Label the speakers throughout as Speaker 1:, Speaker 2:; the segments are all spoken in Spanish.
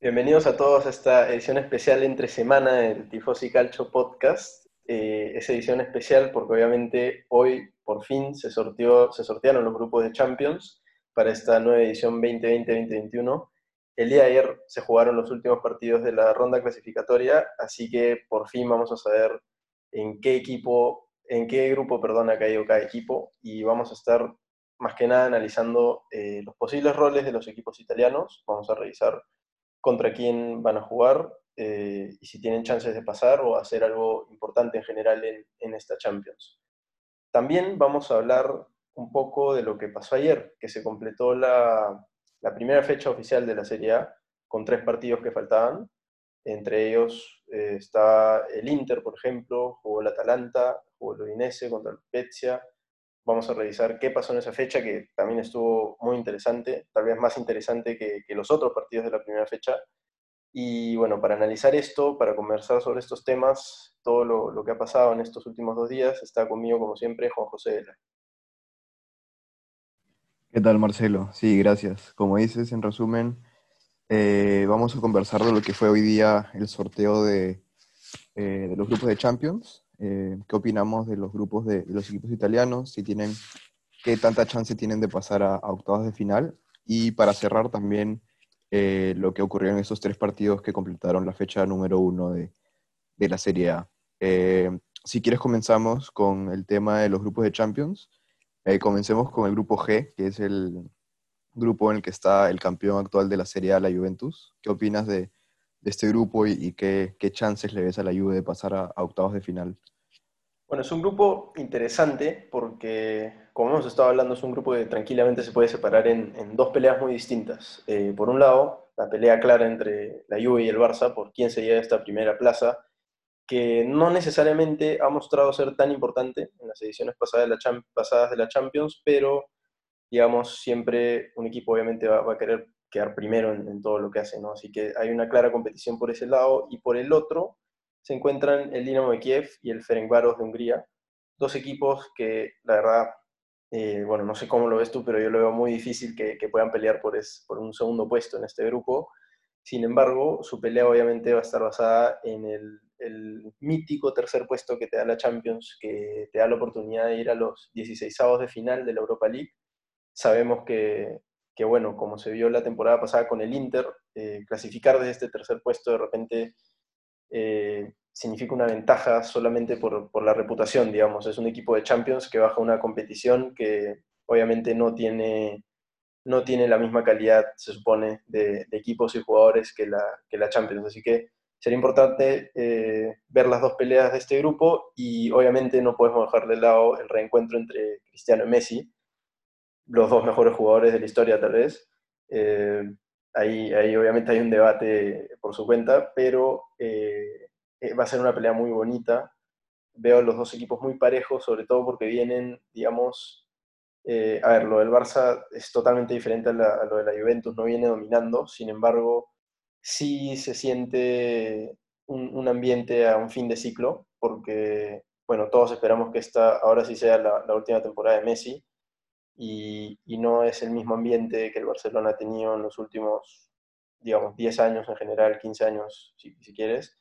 Speaker 1: Bienvenidos a todos a esta edición especial entre semana del Tifosi Calcio Podcast. Eh, esa edición especial porque obviamente hoy por fin se, sorteó, se sortearon los grupos de Champions para esta nueva edición 2020-2021. El día de ayer se jugaron los últimos partidos de la ronda clasificatoria, así que por fin vamos a saber en qué equipo, en qué grupo, perdón, ha caído cada equipo y vamos a estar más que nada analizando eh, los posibles roles de los equipos italianos. Vamos a revisar contra quién van a jugar eh, y si tienen chances de pasar o hacer algo importante en general en, esta Champions. También vamos a hablar un poco de lo que pasó ayer, que se completó la, primera fecha oficial de la Serie A con tres partidos que faltaban. Entre ellos eh, está el Inter, por ejemplo, jugó el Atalanta, jugó el Udinese contra el Spezia, Vamos a revisar qué pasó en esa fecha, que también estuvo muy interesante, tal vez más interesante que, los otros partidos de la primera fecha. Y bueno, para analizar esto, para conversar sobre estos temas, todo lo, que ha pasado en estos últimos dos días, está conmigo, como siempre, Juan José Dela.
Speaker 2: ¿Qué tal, Marcelo? Sí, gracias. Como dices, en resumen, eh, vamos a conversar de lo que fue hoy día el sorteo de, eh, de los grupos de Champions. Eh, qué opinamos de los grupos de, los equipos italianos, si tienen, qué tanta chance tienen de pasar a, octavos de final. Y para cerrar también eh, lo que ocurrió en esos tres partidos que completaron la fecha número uno de, de la Serie A. Eh, si quieres comenzamos con el tema de los grupos de Champions. Comencemos con el grupo G, que es el grupo en el que está el campeón actual de la Serie A, la Juventus. ¿Qué opinas de, este grupo y, qué, chances le ves a la Juve de pasar a, octavos de final?
Speaker 1: Bueno, es un grupo interesante porque, como hemos estado hablando, es un grupo que tranquilamente se puede separar en, en dos peleas muy distintas. Eh, por un lado, la pelea clara entre la Juve y el Barça por quién se lleva esta primera plaza, que no necesariamente ha mostrado ser tan importante en las ediciones pasadas de la, Champions, pero digamos, siempre un equipo obviamente va, a querer quedar primero en, todo lo que hace, ¿no? Así que hay una clara competición por ese lado y por el otro se encuentran el Dinamo de Kiev y el Ferencváros de Hungría, dos equipos que la verdad, eh, bueno, no sé cómo lo ves tú, pero yo lo veo muy difícil que, puedan pelear por, es, por un segundo puesto en este grupo. Sin embargo, su pelea obviamente va a estar basada en el, mítico tercer puesto que te da la Champions, que te da la oportunidad de ir a los 16 de final de la Europa League. Sabemos que, que bueno, como se vio la temporada pasada con el Inter, eh, clasificar desde este tercer puesto de repente eh, significa una ventaja solamente por, por, la reputación, digamos. Es un equipo de Champions que baja una competición que obviamente no tiene, no tiene la misma calidad, se supone, de, equipos y jugadores que la, que la Champions. Así que sería importante eh, ver las dos peleas de este grupo y obviamente no podemos dejar de lado el reencuentro entre Cristiano y Messi, los dos mejores jugadores de la historia tal vez. Eh, ahí, ahí obviamente hay un debate por su cuenta, pero eh, va a ser una pelea muy bonita. Veo los dos equipos muy parejos, sobre todo porque vienen, digamos, a ver, lo del Barça es totalmente diferente a, lo de la Juventus, no viene dominando, sin embargo, sí se siente un, ambiente a un fin de ciclo, porque, bueno, todos esperamos que esta ahora sí sea la, última temporada de Messi, y, no es el mismo ambiente que el Barcelona ha tenido en los últimos, digamos, 10 años en general, 15 años si, si quieres.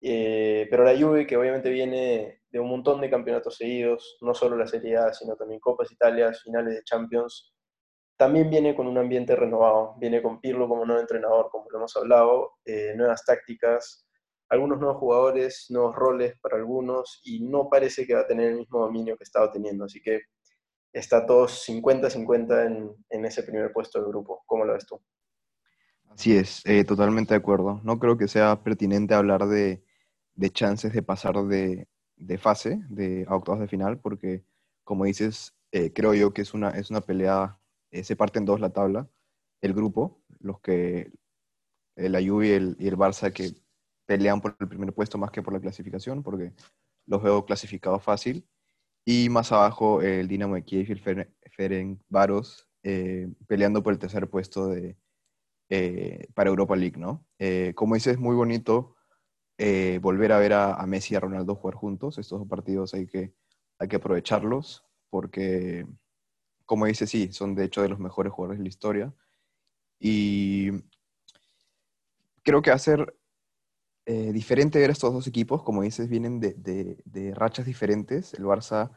Speaker 1: Eh, pero la Juve, que obviamente viene de un montón de campeonatos seguidos, no solo la Serie A, sino también Copas Italia, finales de Champions, también viene con un ambiente renovado, viene con Pirlo como nuevo entrenador, como lo hemos hablado, eh, nuevas tácticas, algunos nuevos jugadores, nuevos roles para algunos, y no parece que va a tener el mismo dominio que estaba teniendo. Así que está todos 50-50 en, en, ese primer puesto del grupo. ¿Cómo lo ves tú?
Speaker 2: Así es, eh, totalmente de acuerdo. No creo que sea pertinente hablar de, de chances de pasar de, de, fase de octavos de final, porque como dices, eh, creo yo que es una, es una pelea, eh, se parte en dos la tabla, el grupo, los que, la Juve y el, y el Barça que pelean por el primer puesto más que por la clasificación, porque los veo clasificados fácil. Y más abajo el Dinamo de Kiev y el Ferenc Varos eh, peleando por el tercer puesto de, eh, para Europa League, ¿no? Eh, como dices, es muy bonito eh, volver a ver a, Messi y a Ronaldo jugar juntos. Estos dos partidos hay que, hay que aprovecharlos porque, como dices, sí, son de hecho de los mejores jugadores de la historia. Y creo que va a ser diferente ver a estos dos equipos. Como dices, vienen de, de rachas diferentes. El Barça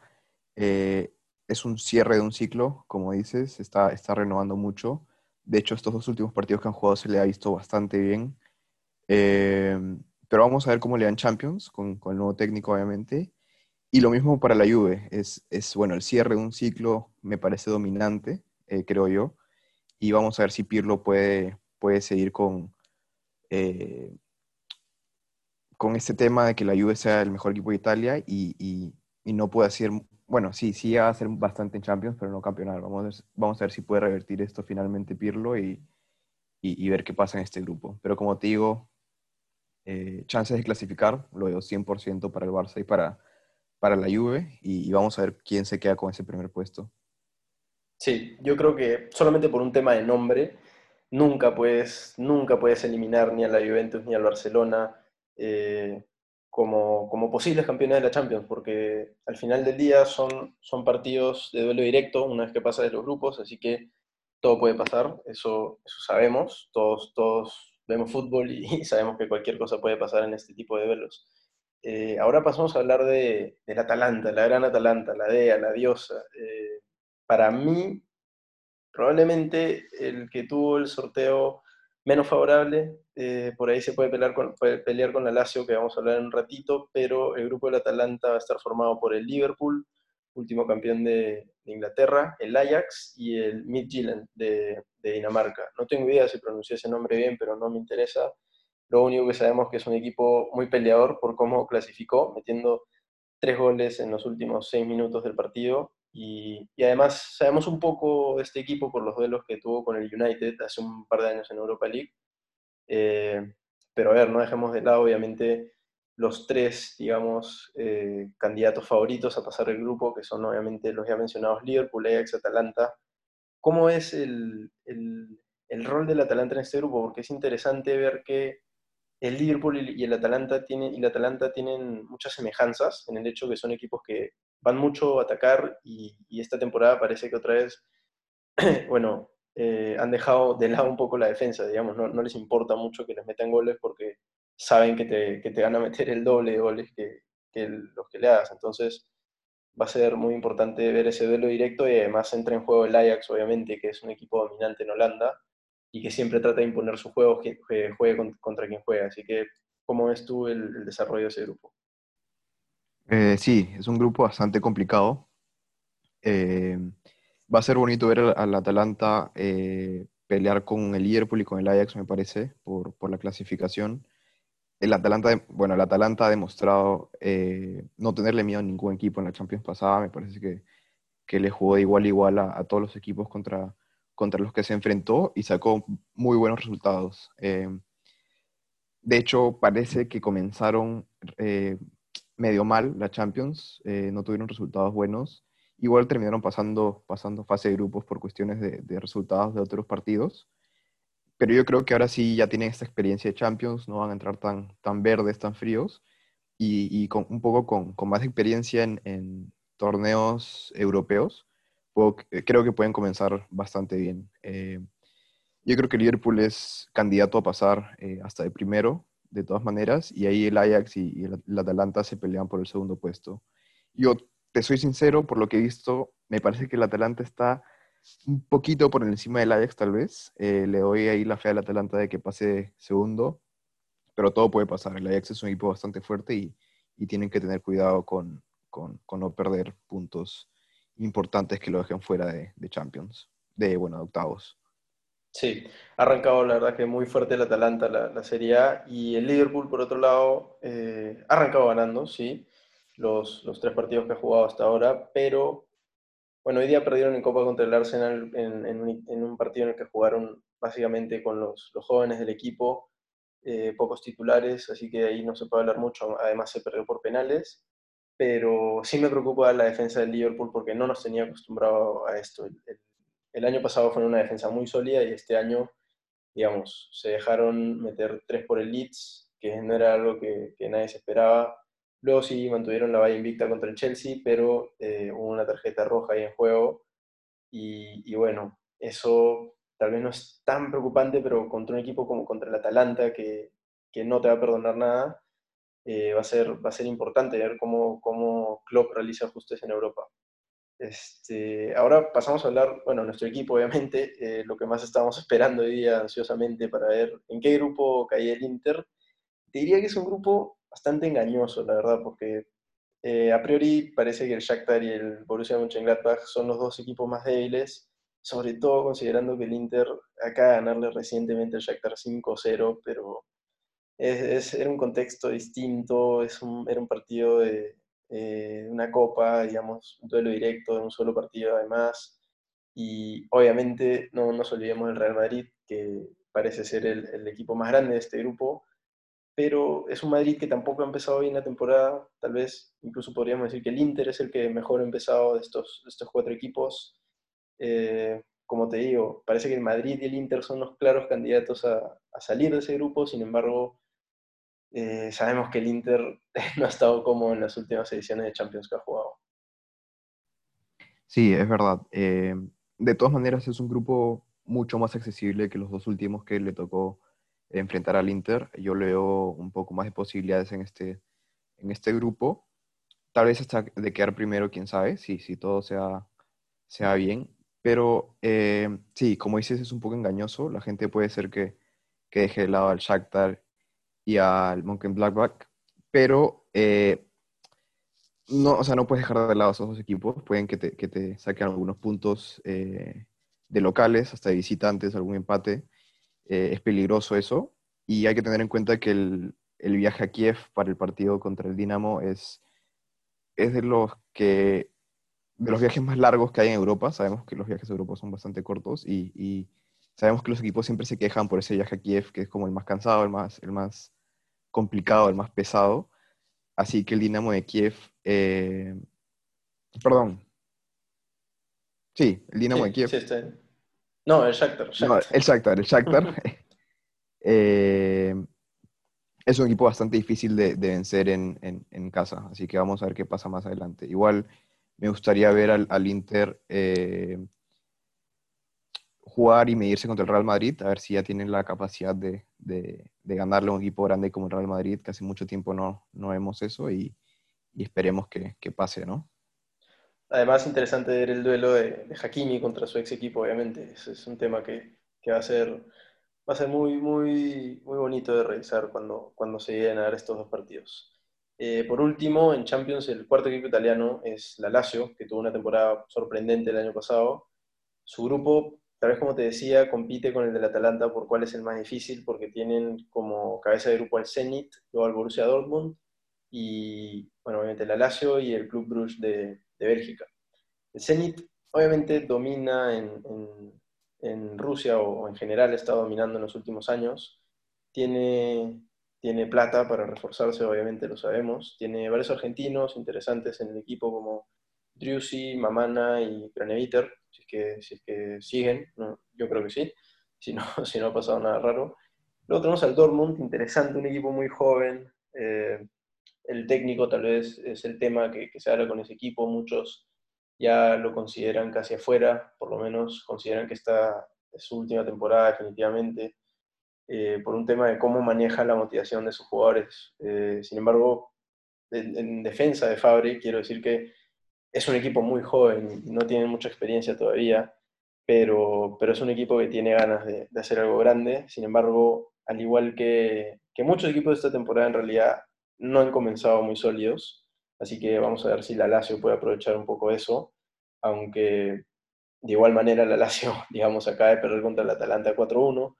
Speaker 2: es un cierre de un ciclo, como dices, está, está renovando mucho. De hecho, estos dos últimos partidos que han jugado se le ha visto bastante bien. Eh, pero vamos a ver cómo le dan Champions con, con, el nuevo técnico, obviamente. Y lo mismo para la Juve. Es, es bueno, el cierre de un ciclo me parece dominante, eh, creo yo. Y vamos a ver si Pirlo puede, puede seguir con, eh, con este tema de que la Juve sea el mejor equipo de Italia y, y, y no puede hacer bueno, sí, sí va a ser bastante en Champions, pero no campeonar. Vamos, vamos a ver si puede revertir esto finalmente Pirlo y, y, ver qué pasa en este grupo. Pero como te digo, eh, chances de clasificar, lo veo 100% para el Barça y para, para la Juve, y, vamos a ver quién se queda con ese primer puesto.
Speaker 1: Sí, yo creo que solamente por un tema de nombre, nunca puedes, nunca puedes eliminar ni a la Juventus ni al Barcelona. Eh, como, como, posibles campeones de la Champions, porque al final del día son, son partidos de duelo directo una vez que pasa de los grupos, así que todo puede pasar, eso, eso sabemos, todos, todos vemos fútbol y, sabemos que cualquier cosa puede pasar en este tipo de duelos. Eh, ahora pasamos a hablar de, del Atalanta, la gran Atalanta, la DEA, la diosa. Eh, para mí, probablemente el que tuvo el sorteo menos favorable. Eh, por ahí se puede pelear, con, pelear con la Lazio, que vamos a hablar en un ratito, pero el grupo del Atalanta va a estar formado por el Liverpool, último campeón de, Inglaterra, el Ajax y el Midtjylland de, de, Dinamarca. No tengo idea si pronuncié ese nombre bien, pero no me interesa. Lo único que sabemos es que es un equipo muy peleador por cómo clasificó, metiendo tres goles en los últimos seis minutos del partido y, además sabemos un poco de este equipo por los duelos que tuvo con el United hace un par de años en Europa League. Eh, pero a ver, no dejemos de lado obviamente los tres, digamos, eh, candidatos favoritos a pasar el grupo, que son obviamente los ya mencionados Liverpool, Ajax, Atalanta. ¿Cómo es el, el, el rol del Atalanta en este grupo? Porque es interesante ver que el Liverpool y el Atalanta tienen, y el Atalanta tienen muchas semejanzas en el hecho que son equipos que van mucho a atacar y, esta temporada parece que otra vez, bueno, eh, han dejado de lado un poco la defensa, digamos, no, les importa mucho que les metan goles porque saben que te, que te van a meter el doble de goles que, los que le hagas. Entonces va a ser muy importante ver ese duelo directo y además entra en juego el Ajax, obviamente, que es un equipo dominante en Holanda y que siempre trata de imponer su juego, que juegue contra quien juega. Así que, ¿cómo ves tú el desarrollo de ese grupo?
Speaker 2: Eh, sí, es un grupo bastante complicado. Eh, va a ser bonito ver al, Atalanta eh, pelear con el Liverpool y con el Ajax, me parece, por, la clasificación. El Atalanta, bueno, el Atalanta ha demostrado no tenerle miedo a ningún equipo en la Champions pasada. Me parece que, que le jugó de igual a igual a, todos los equipos contra, contra los que se enfrentó y sacó muy buenos resultados. de hecho, parece que comenzaron medio mal la Champions, eh, no tuvieron resultados buenos. Igual terminaron pasando, pasando fase de grupos por cuestiones de, resultados de otros partidos. Pero yo creo que ahora sí ya tienen esta experiencia de Champions, no van a entrar tan, tan verdes, tan fríos, y, con, un poco con, con más experiencia en, torneos europeos, creo que pueden comenzar bastante bien. Eh, yo creo que Liverpool es candidato a pasar eh, hasta de primero, de todas maneras, y ahí el Ajax y, el, Atalanta se pelean por el segundo puesto. Yo te soy sincero, por lo que he visto, me parece que el Atalanta está un poquito por encima del Ajax tal vez. Eh, le doy ahí la fe al Atalanta de que pase segundo, pero todo puede pasar. El Ajax es un equipo bastante fuerte y, tienen que tener cuidado con, con, no perder puntos importantes que lo dejen fuera de, de Champions, de, bueno, de octavos.
Speaker 1: Sí, ha arrancado la verdad que muy fuerte el Atalanta, la, la Serie A, y el Liverpool, por otro lado, eh, ha arrancado ganando, sí, los, los, tres partidos que ha jugado hasta ahora, pero bueno, hoy día perdieron en Copa contra el Arsenal en, un partido en el que jugaron básicamente con los, jóvenes del equipo, eh, pocos titulares, así que ahí no se puede hablar mucho, además se perdió por penales, pero sí me preocupa la defensa del Liverpool porque no nos tenía acostumbrado a esto. El, el año pasado fue una defensa muy sólida y este año digamos, se dejaron meter tres por el Leeds, que no era algo que, nadie se esperaba. Luego sí mantuvieron la valla invicta contra el Chelsea, pero eh, hubo una tarjeta roja ahí en juego. Y, bueno, eso tal vez no es tan preocupante, pero contra un equipo como contra el Atalanta, que, que no te va a perdonar nada, eh, va, a ser, va a ser importante ver cómo, cómo Klopp realiza ajustes en Europa. Este, ahora pasamos a hablar, bueno, nuestro equipo obviamente, eh, lo que más estábamos esperando hoy día ansiosamente para ver en qué grupo caía el Inter. Te diría que es un grupo bastante engañoso, la verdad, porque eh, a priori parece que el Shakhtar y el Borussia Mönchengladbach son los dos equipos más débiles, sobre todo considerando que el Inter acaba de ganarle recientemente al Shakhtar 5-0, pero es, era un contexto distinto, es un, era un partido de, eh, una copa, digamos, un duelo directo de un solo partido además. Y obviamente no nos olvidemos del Real Madrid, que parece ser el, el, equipo más grande de este grupo, pero es un Madrid que tampoco ha empezado bien la temporada. Tal vez incluso podríamos decir que el Inter es el que mejor ha empezado de estos, estos cuatro equipos. Eh, como te digo, parece que el Madrid y el Inter son los claros candidatos a, salir de ese grupo, sin embargo, eh, sabemos que el Inter no ha estado como en las últimas ediciones de Champions que ha jugado.
Speaker 2: Sí, es verdad. Eh, de todas maneras, es un grupo mucho más accesible que los dos últimos que le tocó enfrentar al Inter. Yo leo un poco más de posibilidades en este, en este grupo. Tal vez hasta de quedar primero, quién sabe, si, si todo sea, sea bien. Pero eh, sí, como dices, es un poco engañoso. La gente puede ser que, que deje de lado al Shakhtar y al Monkey Blackback, pero eh, no, o sea, no puedes dejar de lado esos dos equipos, pueden que te, que te saquen algunos puntos eh, de locales, hasta de visitantes, algún empate, eh, es peligroso eso, y hay que tener en cuenta que el, el, viaje a Kiev para el partido contra el Dinamo es, es de los que de los viajes más largos que hay en Europa, sabemos que los viajes a Europa son bastante cortos y, y sabemos que los equipos siempre se quejan por ese viaje a Kiev, que es como el más cansado, el más, el más complicado, el más pesado. Así que el Dinamo de Kiev, eh, perdón. Sí, el Dinamo de Kiev.
Speaker 1: No, el Shakhtar.
Speaker 2: el Shakhtar, el Shakhtar. Eh, es un equipo bastante difícil de, vencer en, casa, así que vamos a ver qué pasa más adelante. Igual me gustaría ver al, Inter eh, jugar y medirse contra el Real Madrid, a ver si ya tienen la capacidad de, de, ganarle a un equipo grande como el Real Madrid, que hace mucho tiempo no, no vemos eso y, y esperemos que, que, pase, ¿no?
Speaker 1: Además, interesante ver el duelo de, de Hakimi contra su ex equipo, obviamente. Ese es un tema que, que, va a ser, va a ser muy, muy, muy bonito de revisar cuando, cuando se lleguen a dar estos dos partidos. Eh, por último, en Champions, el cuarto equipo italiano es la Lazio, que tuvo una temporada sorprendente el año pasado. Su grupo tal vez como te decía, compite con el del Atalanta por cuál es el más difícil, porque tienen como cabeza de grupo al Zenit, luego al Borussia Dortmund y, bueno, obviamente el Lazio y el Club Bruges de, de Bélgica. El Zenit obviamente domina en, en, Rusia o en general está dominando en los últimos años. Tiene, tiene plata para reforzarse, obviamente lo sabemos. Tiene varios argentinos interesantes en el equipo como Driussi, Mamana y Craneviter, si es que, si es que siguen, yo creo que sí, si no, si no ha pasado nada raro. Luego tenemos al Dortmund, interesante, un equipo muy joven. Eh, el técnico tal vez es el tema que, se habla con ese equipo, muchos ya lo consideran casi afuera, por lo menos consideran que esta es su última temporada definitivamente, eh, por un tema de cómo maneja la motivación de sus jugadores. Eh, sin embargo, en, en, defensa de Fabre, quiero decir que es un equipo muy joven no tiene mucha experiencia todavía, pero, pero es un equipo que tiene ganas de, hacer algo grande. Sin embargo, al igual que, que, muchos equipos de esta temporada, en realidad no han comenzado muy sólidos. Así que vamos a ver si la Lazio puede aprovechar un poco eso, aunque de igual manera la Lazio, digamos, acaba de perder contra el Atalanta 4-1,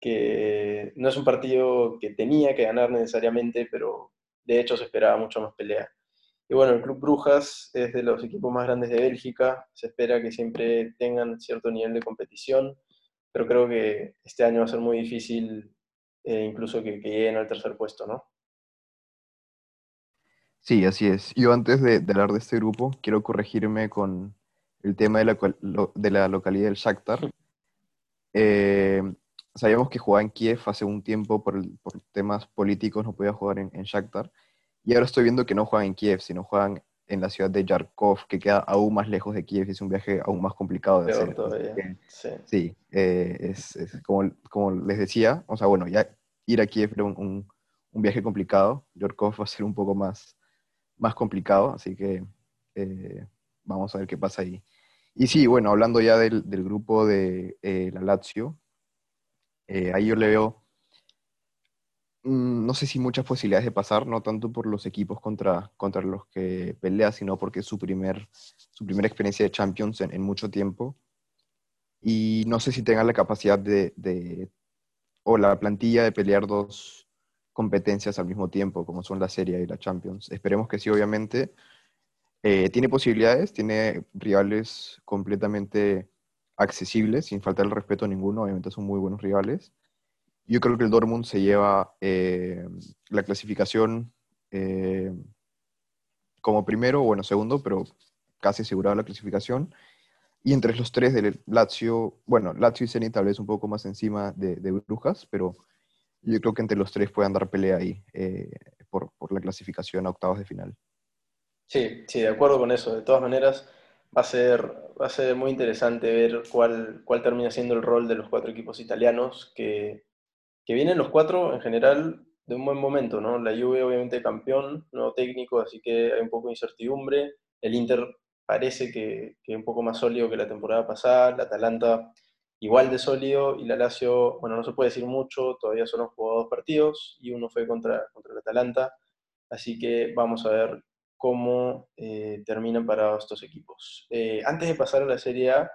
Speaker 1: que no es un partido que tenía que ganar necesariamente, pero de hecho se esperaba mucho más pelea. Y bueno, el Club Brujas es de los equipos más grandes de Bélgica, se espera que siempre tengan cierto nivel de competición, pero creo que este año va a ser muy difícil eh, incluso que, lleguen al tercer puesto, ¿no?
Speaker 2: Sí, así es. Yo antes de, hablar de este grupo, quiero corregirme con el tema de la, de la localidad del Shakhtar. Eh, sabíamos que jugaba en Kiev hace un tiempo por, por temas políticos, no podía jugar en, en, Shakhtar. Y ahora estoy viendo que no juegan en Kiev, sino juegan en la ciudad de Yarkov, que queda aún más lejos de Kiev, y es un viaje aún más complicado de hacer. sí, sí eh, es, es, como, como les decía, o sea, bueno, ya ir a Kiev era un, un, un viaje complicado, Yarkov va a ser un poco más, más complicado, así que eh, vamos a ver qué pasa ahí. Y sí, bueno, hablando ya del, del grupo de eh, la Lazio, eh, ahí yo le veo, mm, no sé si muchas posibilidades de pasar, no tanto por los equipos contra, contra los que pelea, sino porque es su, primer, su primera experiencia de Champions en, en mucho tiempo. Y no sé si tengan la capacidad de, de, o la plantilla de pelear dos competencias al mismo tiempo, como son la Serie y la Champions. Esperemos que sí, obviamente. Eh, tiene posibilidades, tiene rivales completamente accesibles, sin faltar el respeto a ninguno, obviamente son muy buenos rivales. Yo creo que el Dortmund se lleva eh, la clasificación eh, como primero, bueno, segundo, pero casi asegurada la clasificación. Y entre los tres del Lazio, bueno, Lazio y Zenit tal vez un poco más encima de, de Brujas, pero yo creo que entre los tres pueden dar pelea ahí eh, por, por la clasificación a octavos de final.
Speaker 1: Sí, sí, de acuerdo con eso. De todas maneras, va a ser, va a ser muy interesante ver cuál, cuál termina siendo el rol de los cuatro equipos italianos, que, que vienen los cuatro en general de un buen momento, ¿no? La Juve obviamente campeón, nuevo técnico, así que hay un poco de incertidumbre. El Inter parece que, que un poco más sólido que la temporada pasada, la Atalanta igual de sólido y la Lazio, bueno, no se puede decir mucho, todavía solo han jugado dos partidos y uno fue contra, contra el Atalanta, así que vamos a ver cómo eh, terminan parados estos equipos. Eh, antes de pasar a la Serie A,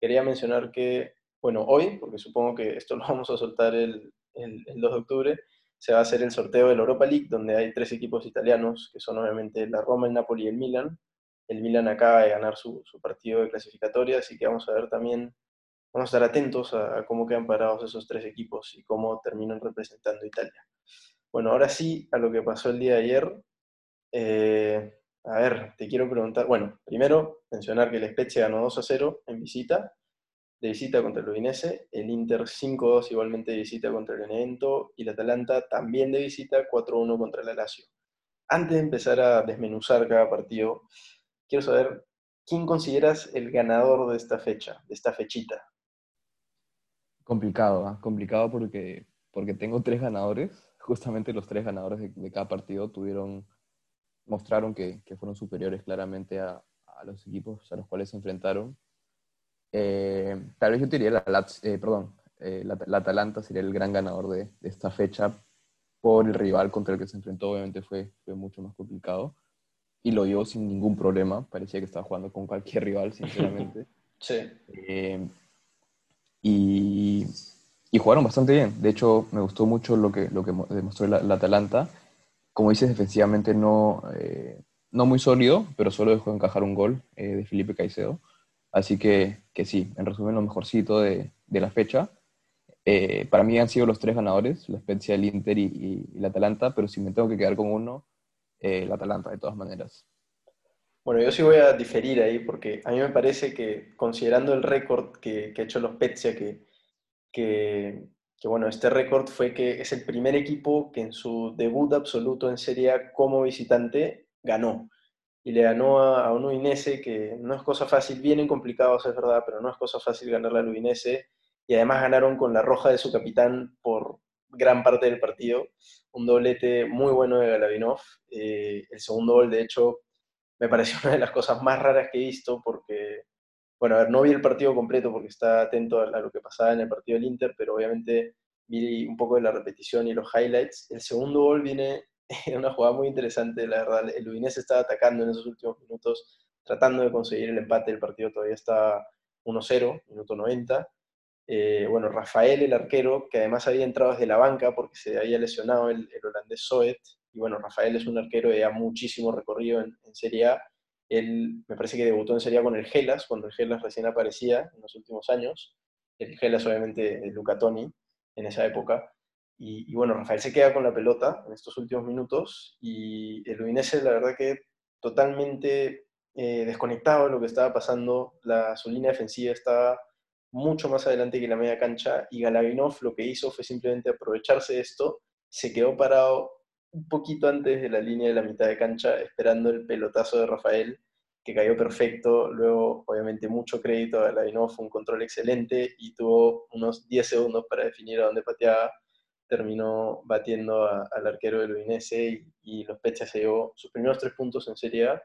Speaker 1: quería mencionar que, bueno, hoy, porque supongo que esto lo vamos a soltar el, el, el 2 de octubre, se va a hacer el sorteo de la Europa League, donde hay tres equipos italianos, que son obviamente la Roma, el Napoli y el Milan. El Milan acaba de ganar su, su partido de clasificatoria, así que vamos a ver también, vamos a estar atentos a, cómo quedan parados esos tres equipos y cómo terminan representando Italia. Bueno, ahora sí, a lo que pasó el día de ayer, eh, a ver, te quiero preguntar, bueno, primero mencionar que el Spezia ganó 2 a 0 en visita, de visita contra el Udinese, el Inter 5-2 igualmente de visita contra el Benevento y el Atalanta también de visita 4-1 contra el Lazio. Antes de empezar a desmenuzar cada partido, quiero saber quién consideras el ganador de esta fecha, de esta fechita.
Speaker 2: Complicado, ¿eh? complicado porque, porque tengo tres ganadores. Justamente los tres ganadores de, de cada partido tuvieron mostraron que, que fueron superiores claramente a, a, los equipos a los cuales se enfrentaron. Eh, tal vez yo diría la, eh, perdón, eh, la, la, Atalanta sería el gran ganador de, de, esta fecha por el rival contra el que se enfrentó, obviamente fue, fue mucho más complicado y lo dio sin ningún problema, parecía que estaba jugando con cualquier rival, sinceramente.
Speaker 1: sí.
Speaker 2: Eh, y, y, jugaron bastante bien, de hecho me gustó mucho lo que, lo que demostró la, la Atalanta como dices, defensivamente no, eh, no muy sólido, pero solo dejó encajar un gol eh, de Felipe Caicedo. Así que, que, sí, en resumen, lo mejorcito de, de la fecha. Eh, para mí han sido los tres ganadores, la Spezia, el Inter y, y, y, la Atalanta, pero si me tengo que quedar con uno, eh, la Atalanta, de todas maneras.
Speaker 1: Bueno, yo sí voy a diferir ahí, porque a mí me parece que, considerando el récord que, que ha hecho los Spezia, que, que que bueno, este récord fue que es el primer equipo que en su debut absoluto en Serie A como visitante ganó. Y le ganó a, a un Udinese que no es cosa fácil, vienen complicados, es verdad, pero no es cosa fácil ganarle al Udinese. Y además ganaron con la roja de su capitán por gran parte del partido. Un doblete muy bueno de Galavinov. Eh, el segundo gol, de hecho, me pareció una de las cosas más raras que he visto porque bueno, a ver, no vi el partido completo porque estaba atento a, lo que pasaba en el partido del Inter, pero obviamente vi un poco de la repetición y los highlights. El segundo gol viene en una jugada muy interesante, la verdad. El Udinese estaba atacando en esos últimos minutos, tratando de conseguir el empate. El partido todavía está 1-0, minuto 90. Eh, bueno, Rafael, el arquero, que además había entrado desde la banca porque se había lesionado el, el holandés Soet. Y bueno, Rafael es un arquero de ya muchísimo recorrido en, Serie A él me parece que debutó en Serie con el Gelas, cuando el Gelas recién aparecía en los últimos años. El Gelas, obviamente, Luca Toni en esa época. Y, y, bueno, Rafael se queda con la pelota en estos últimos minutos y el Udinese, la verdad que totalmente eh, desconectado de lo que estaba pasando. La, su línea defensiva estaba mucho más adelante que la media cancha y Galavinov lo que hizo fue simplemente aprovecharse de esto, se quedó parado un poquito antes de la línea de la mitad de cancha esperando el pelotazo de Rafael que cayó perfecto, luego obviamente mucho crédito a Galavinov, un control excelente y tuvo unos 10 segundos para definir a dónde pateaba, terminó batiendo al arquero del Udinese y, los Pechas se llevó sus primeros tres puntos en Serie A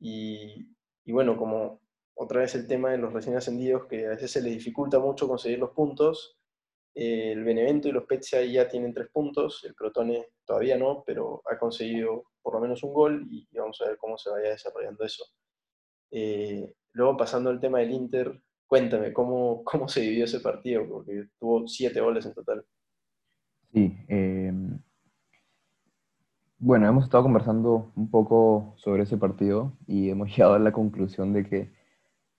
Speaker 1: y, y bueno, como otra vez el tema de los recién ascendidos, que a veces se les dificulta mucho conseguir los puntos. Eh, el Benevento y los Spezia ya tienen tres puntos, el Crotone todavía no, pero ha conseguido por lo menos un gol y, vamos a ver cómo se vaya desarrollando eso. Eh, luego pasando al tema del Inter, cuéntame cómo, cómo se dividió ese partido, porque tuvo siete goles en total.
Speaker 2: Sí, em, bueno, hemos estado conversando un poco sobre ese partido y hemos llegado a la conclusión de que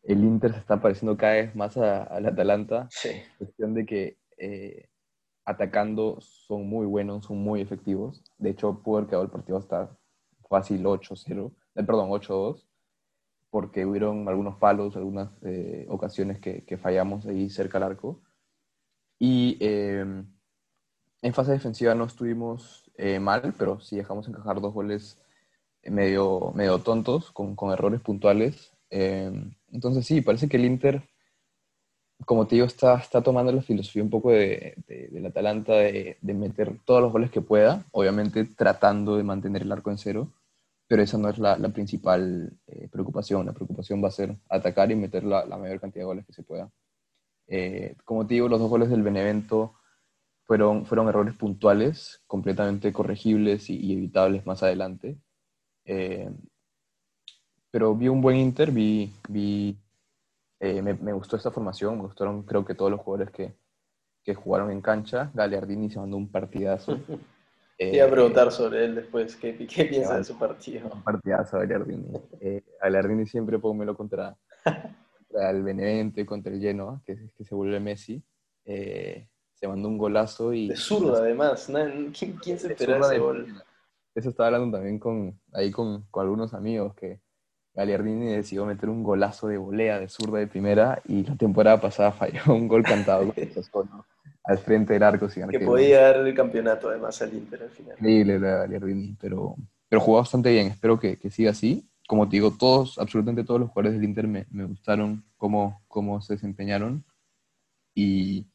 Speaker 2: el Inter se está pareciendo cada vez más al Atalanta.
Speaker 1: Sí.
Speaker 2: Cuestión de que eh, atacando son muy buenos, son muy efectivos. De hecho, pudo haber quedado el partido hasta fácil 8-0, eh, perdón, 8-2, porque hubieron algunos palos, algunas eh, ocasiones que, fallamos ahí cerca al arco. Y em, en fase defensiva no estuvimos mal, pero sí dejamos encajar dos goles medio, medio tontos, con, con errores puntuales. Em, entonces sí, parece que el Inter, como te digo, está, está tomando la filosofía un poco de, del Atalanta de, meter todos los goles que pueda, obviamente tratando de mantener el arco en cero, pero esa no es la, principal eh, preocupación. La preocupación va a ser atacar y meter la, mayor cantidad de goles que se pueda. Eh, como te digo, los dos goles del Benevento fueron, fueron errores puntuales, completamente corregibles y, evitables más adelante. Eh, pero vi un buen Inter, vi, vi eh, me, me, gustó esta formación, me gustaron creo que todos los jugadores que, que jugaron en cancha. Galeardini se mandó un partidazo.
Speaker 1: Te iba a preguntar sobre él después, ¿qué, qué piensa de su partido?
Speaker 2: Un partidazo Galeardini. Eh, Galeardini siempre pónmelo contra, contra el Benevento y contra el Genoa, que, que se vuelve Messi. Eh, se mandó un golazo y...
Speaker 1: De zurdo, además. ¿Quién, quién se esperaba ese gol?
Speaker 2: Eso estaba hablando también con, ahí con, con algunos amigos que Gagliardini decidió meter un golazo de volea de zurda de primera y la temporada pasada falló un gol cantado al frente del arco.
Speaker 1: que podía dar el campeonato además al Inter al final.
Speaker 2: Increíble la Gagliardini, pero, pero jugó bastante bien. Espero que, que, siga así. Como te digo, todos, absolutamente todos los jugadores del Inter me, me gustaron cómo, cómo se desempeñaron y,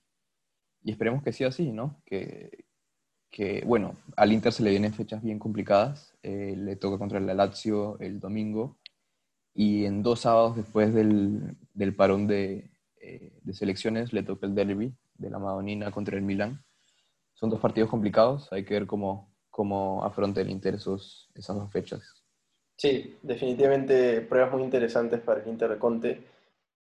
Speaker 2: y esperemos que siga así, ¿no? Que, que, bueno, al Inter se le vienen fechas bien complicadas. Eh, le toca contra el Lazio el domingo y en dos sábados después del, del parón de, eh, de, selecciones le toca el derby de la Madonina contra el Milan. Son dos partidos complicados, hay que ver cómo, cómo afronta el Inter esos, esas dos fechas.
Speaker 1: Sí, definitivamente pruebas muy interesantes para el Inter de Conte.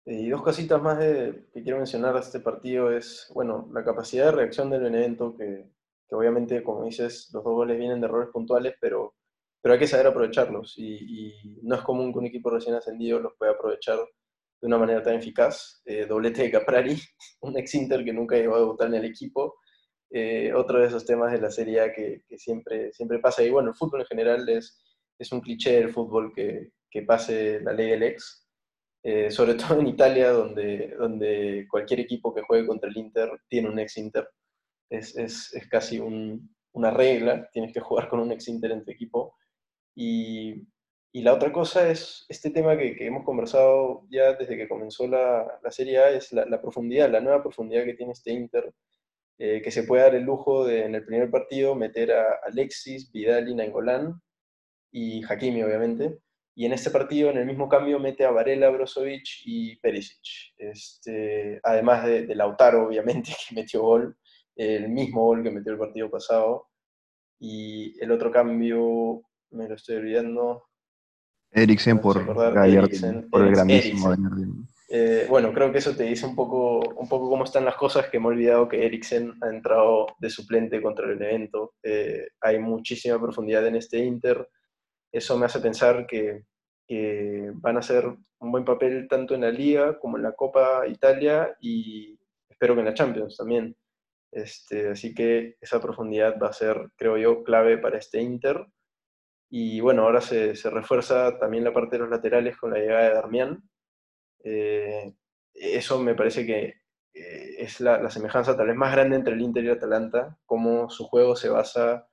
Speaker 1: Eh, y dos cositas más de, que quiero mencionar de este partido es, bueno, la capacidad de reacción del Benevento, que, que obviamente, como dices, los dos goles vienen de errores puntuales, pero pero hay que saber aprovecharlos y, no es común que un equipo recién ascendido los pueda aprovechar de una manera tan eficaz. Eh, doblete de Caprari, un ex-Inter que nunca llegó a debutar en el equipo, eh, otro de esos temas de la Serie A que, siempre, siempre pasa. Y bueno, el fútbol en general es, es un cliché del fútbol que, que pase la ley del ex, eh, sobre todo en Italia, donde, donde cualquier equipo que juegue contra el Inter tiene un ex-Inter. Es, es, es, casi un, una regla, tienes que jugar con un ex-Inter en tu equipo. Y, la otra cosa es este tema que, hemos conversado ya desde que comenzó la, la Serie A, es la, profundidad, la nueva profundidad que tiene este Inter, eh, que se puede dar el lujo de en el primer partido meter a Alexis, Vidal y Nainggolan y Hakimi, obviamente. Y en este partido, en el mismo cambio, mete a Varela, Brozovic y Perisic. Este, además de, de Lautaro, obviamente, que metió gol, el mismo gol que metió el partido pasado. Y el otro cambio me lo estoy olvidando.
Speaker 2: Eriksen por, por el grandísimo
Speaker 1: eh, bueno, creo que eso te dice un poco, un poco cómo están las cosas, que me he olvidado que Eriksen ha entrado de suplente contra el evento. Eh, hay muchísima profundidad en este Inter. Eso me hace pensar que, van a hacer un buen papel tanto en la Liga como en la Copa Italia y espero que en la Champions también. Este, así que esa profundidad va a ser, creo yo, clave para este Inter. Y bueno, ahora se, refuerza también la parte de los laterales con la llegada de Darmian. Eh, eso me parece que eh, es la, semejanza tal vez más grande entre el Inter y el Atalanta, como su juego se basa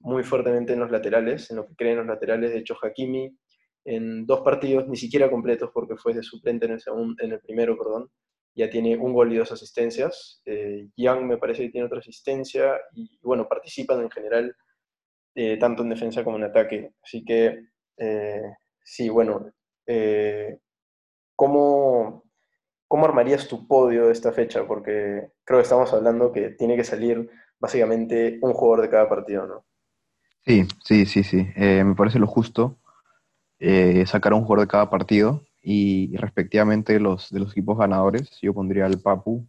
Speaker 1: muy fuertemente en los laterales, en lo que creen los laterales. De hecho, Hakimi en dos partidos, ni siquiera completos, porque fue de suplente en el, segundo, en el primero, perdón, ya tiene un gol y dos asistencias. Eh, Young me parece que tiene otra asistencia y, bueno, participan en general eh, tanto en defensa como en ataque. Así que, eh, sí, bueno, ¿cómo, ¿cómo armarías tu podio de esta fecha? Porque creo que estamos hablando que tiene que salir básicamente un jugador de cada partido, ¿no?
Speaker 2: Sí, sí, sí, sí. me parece lo justo sacar un jugador de cada partido y, respectivamente los, de los equipos ganadores, yo pondría al Papu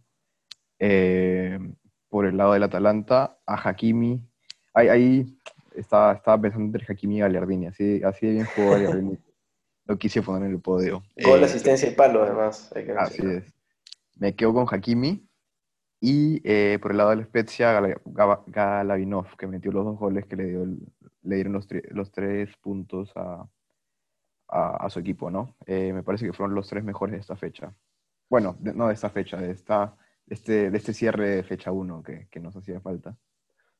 Speaker 2: eh, por el lado del Atalanta, a Hakimi. Ahí estaba, estaba, pensando entre Hakimi y Gagliardini, así, así de bien jugó Gagliardini. Lo quise poner en el podio.
Speaker 1: Gol, la eh, asistencia y palo, además.
Speaker 2: así es. Me quedo con Hakimi. Y eh, por el lado del Spezia, Galavinov, que metió los dos goles que le, dio le dieron los, los tres puntos a, a, su equipo, ¿no? Eh, me parece que fueron los tres mejores de esta fecha. Bueno, no de esta fecha, de, esta, este, de este cierre de fecha 1 que, que, nos hacía falta.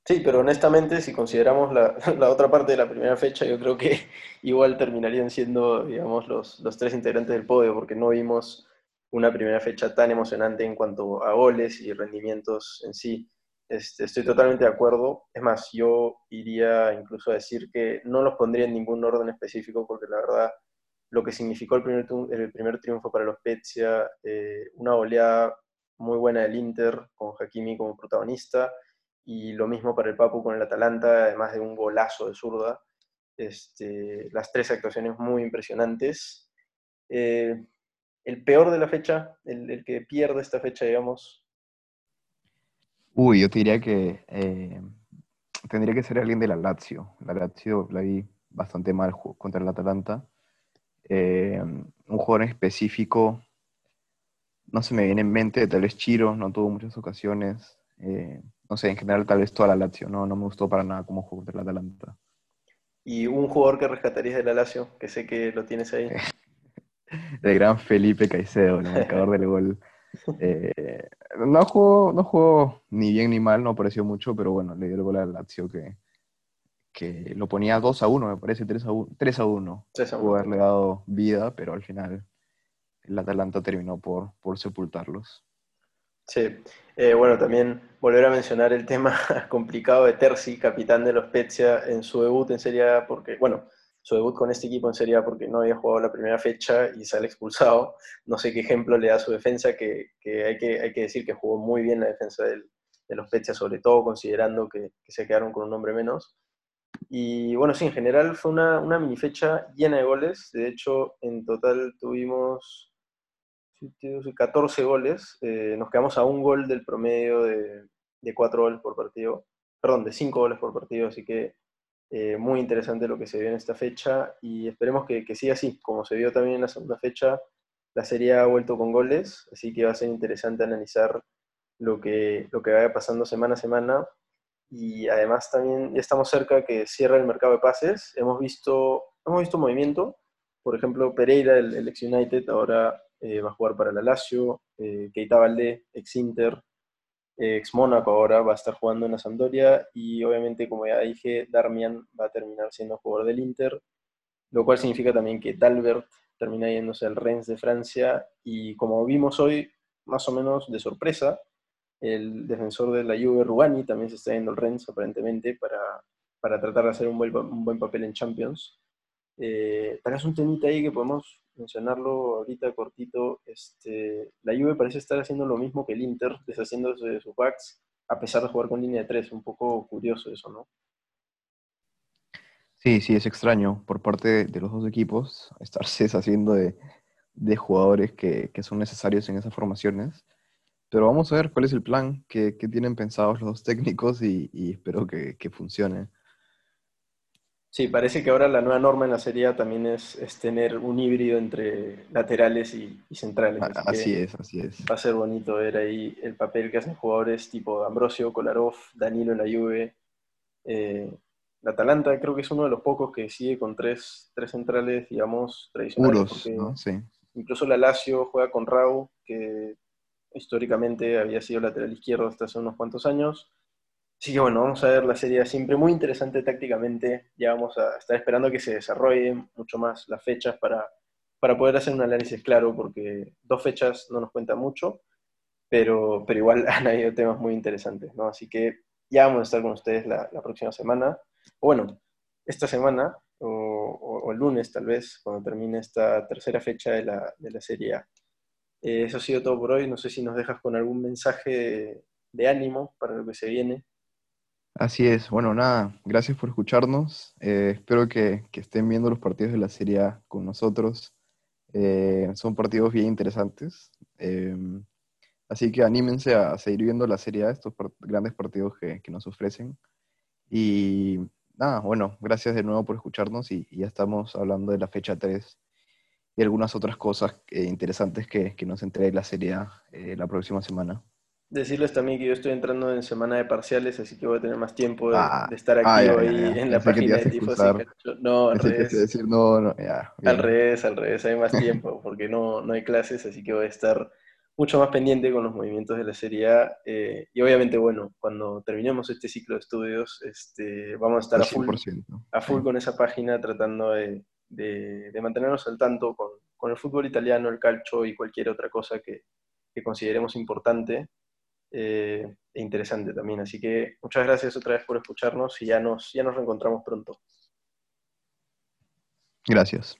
Speaker 1: Sí, pero honestamente, si consideramos la, la, otra parte de la primera fecha, yo creo que igual terminarían siendo, digamos, los, los tres integrantes del podio, porque no vimos una primera fecha tan emocionante en cuanto a goles y rendimientos en sí. Este, estoy totalmente de acuerdo. Es más, yo iría incluso a decir que no los pondría en ningún orden específico porque la verdad lo que significó el primer, el primer triunfo para los Spezia, eh, una oleada muy buena del Inter con Hakimi como protagonista y lo mismo para el Papu con el Atalanta, además de un golazo de zurda. Este, las tres actuaciones muy impresionantes. Eh, el peor de la fecha, el, que pierde esta fecha, digamos,
Speaker 2: Uy, yo te diría que eh, tendría que ser alguien de la Lazio. La Lazio la vi bastante mal contra el Atalanta. Eh, un jugador específico, no se me viene en mente, tal vez Chiro, no tuvo muchas ocasiones. No sé, en general tal vez toda la Lazio, no, no me gustó para nada cómo jugó el Atalanta.
Speaker 1: ¿Y un jugador que rescatarías de la Lazio, que sé que lo tienes ahí?
Speaker 2: el gran Felipe Caicedo, el marcador del gol eh, no, jugó, no jugó ni bien ni mal, no pareció mucho, pero bueno, le dio el gol al Lazio que, que lo ponía 2 a 1, me parece, 3 a 1. 3 a 1. Pudo haberle dado vida, pero al final el Atalanta terminó por, por sepultarlos.
Speaker 1: Sí, eh, bueno, también volver a mencionar el tema complicado de Terzi, capitán de los Spezia, en su debut en Serie A, porque, bueno, su debut con este equipo en Serie A porque no había jugado la primera fecha y sale expulsado. No sé qué ejemplo le da su defensa, que, hay, que hay que decir que jugó muy bien la defensa de los Spezia, sobre todo considerando que, se quedaron con un hombre menos. Y bueno, sí, en general fue una, una mini fecha llena de goles. De hecho, en total tuvimos 14 goles. Eh, nos quedamos a un gol del promedio de, de 4 goles por partido. Perdón, de 5 goles por partido. Así que eh, muy interesante lo que se vio en esta fecha y esperemos que, que, siga así, como se vio también en la segunda fecha, la serie ha vuelto con goles, así que va a ser interesante analizar lo que, lo que vaya pasando semana a semana y además también ya estamos cerca que cierra el mercado de pases, hemos visto, hemos visto movimiento, por ejemplo Pereira, el, ex United, ahora eh, va a jugar para la Lazio, eh, Keita Valde, ex Inter, ex Mónaco ahora va a estar jugando en la Sampdoria y obviamente, como ya dije, Darmian va a terminar siendo jugador del Inter, lo cual significa también que Dalbert termina yéndose al Rennes de Francia y como vimos hoy, más o menos de sorpresa, el defensor de la Juve, Rubani, también se está yendo al Rennes aparentemente para, para tratar de hacer un buen, un buen papel en Champions. Eh, es un temita ahí que podemos mencionarlo ahorita cortito, este, la Juve parece estar haciendo lo mismo que el Inter, deshaciéndose de sus backs, a pesar de jugar con línea de tres. Un poco curioso eso, ¿no?
Speaker 2: Sí, sí, es extraño por parte de, los dos equipos estarse deshaciendo de, jugadores que, son necesarios en esas formaciones. Pero vamos a ver cuál es el plan que, tienen pensados los dos técnicos y, espero que, que funcione.
Speaker 1: Sí, parece que ahora la nueva norma en la Serie A también es, tener un híbrido entre laterales y, centrales.
Speaker 2: Así, es, así es.
Speaker 1: Va a ser bonito ver ahí el papel que hacen jugadores tipo Ambrosio, Kolarov, Danilo en la Juve. Eh, la Atalanta creo que es uno de los pocos que sigue con tres, tres centrales, digamos, tradicionales.
Speaker 2: Puros, ¿no? Sí.
Speaker 1: incluso la Lazio juega con Raúl, que históricamente había sido lateral izquierdo hasta hace unos cuantos años. Así que bueno, vamos a ver la serie siempre muy interesante tácticamente. Ya vamos a estar esperando que se desarrollen mucho más las fechas para, para poder hacer un análisis claro, porque dos fechas no nos cuentan mucho, pero, pero igual han habido temas muy interesantes, ¿no? Así que ya vamos a estar con ustedes la, la próxima semana. O bueno, esta semana, o, el lunes tal vez, cuando termine esta tercera fecha de la, de la Serie A. Eh, eso ha sido todo por hoy. No sé si nos dejas con algún mensaje de, ánimo para lo que se viene.
Speaker 2: Así es. Bueno, nada, gracias por escucharnos. Eh, espero que, estén viendo los partidos de la Serie A con nosotros. Eh, son partidos bien interesantes. así que anímense a seguir viendo la Serie A, estos grandes partidos que, que, nos ofrecen. Y nada, bueno, gracias de nuevo por escucharnos y, ya estamos hablando de la fecha 3 y algunas otras cosas eh, interesantes que, que, nos entregue la serie eh, la próxima semana.
Speaker 1: Decirles también que yo estoy entrando en semana de parciales, así que voy a tener más tiempo de, ah, estar aquí ah, hoy en la página de Tifos. No, al revés. Decir, no, no, al revés, al revés, hay más tiempo porque no, no hay clases, así que voy a estar mucho más pendiente con los movimientos de la Serie A. Eh, y obviamente, bueno, cuando terminemos este ciclo de estudios, este, vamos a estar a full, a full con esa página tratando de, de, mantenernos al tanto con, el fútbol italiano, el calcio y cualquier otra cosa que, consideremos importante eh, e interesante también. Así que muchas gracias otra vez por escucharnos y ya nos, ya nos reencontramos pronto.
Speaker 2: Gracias.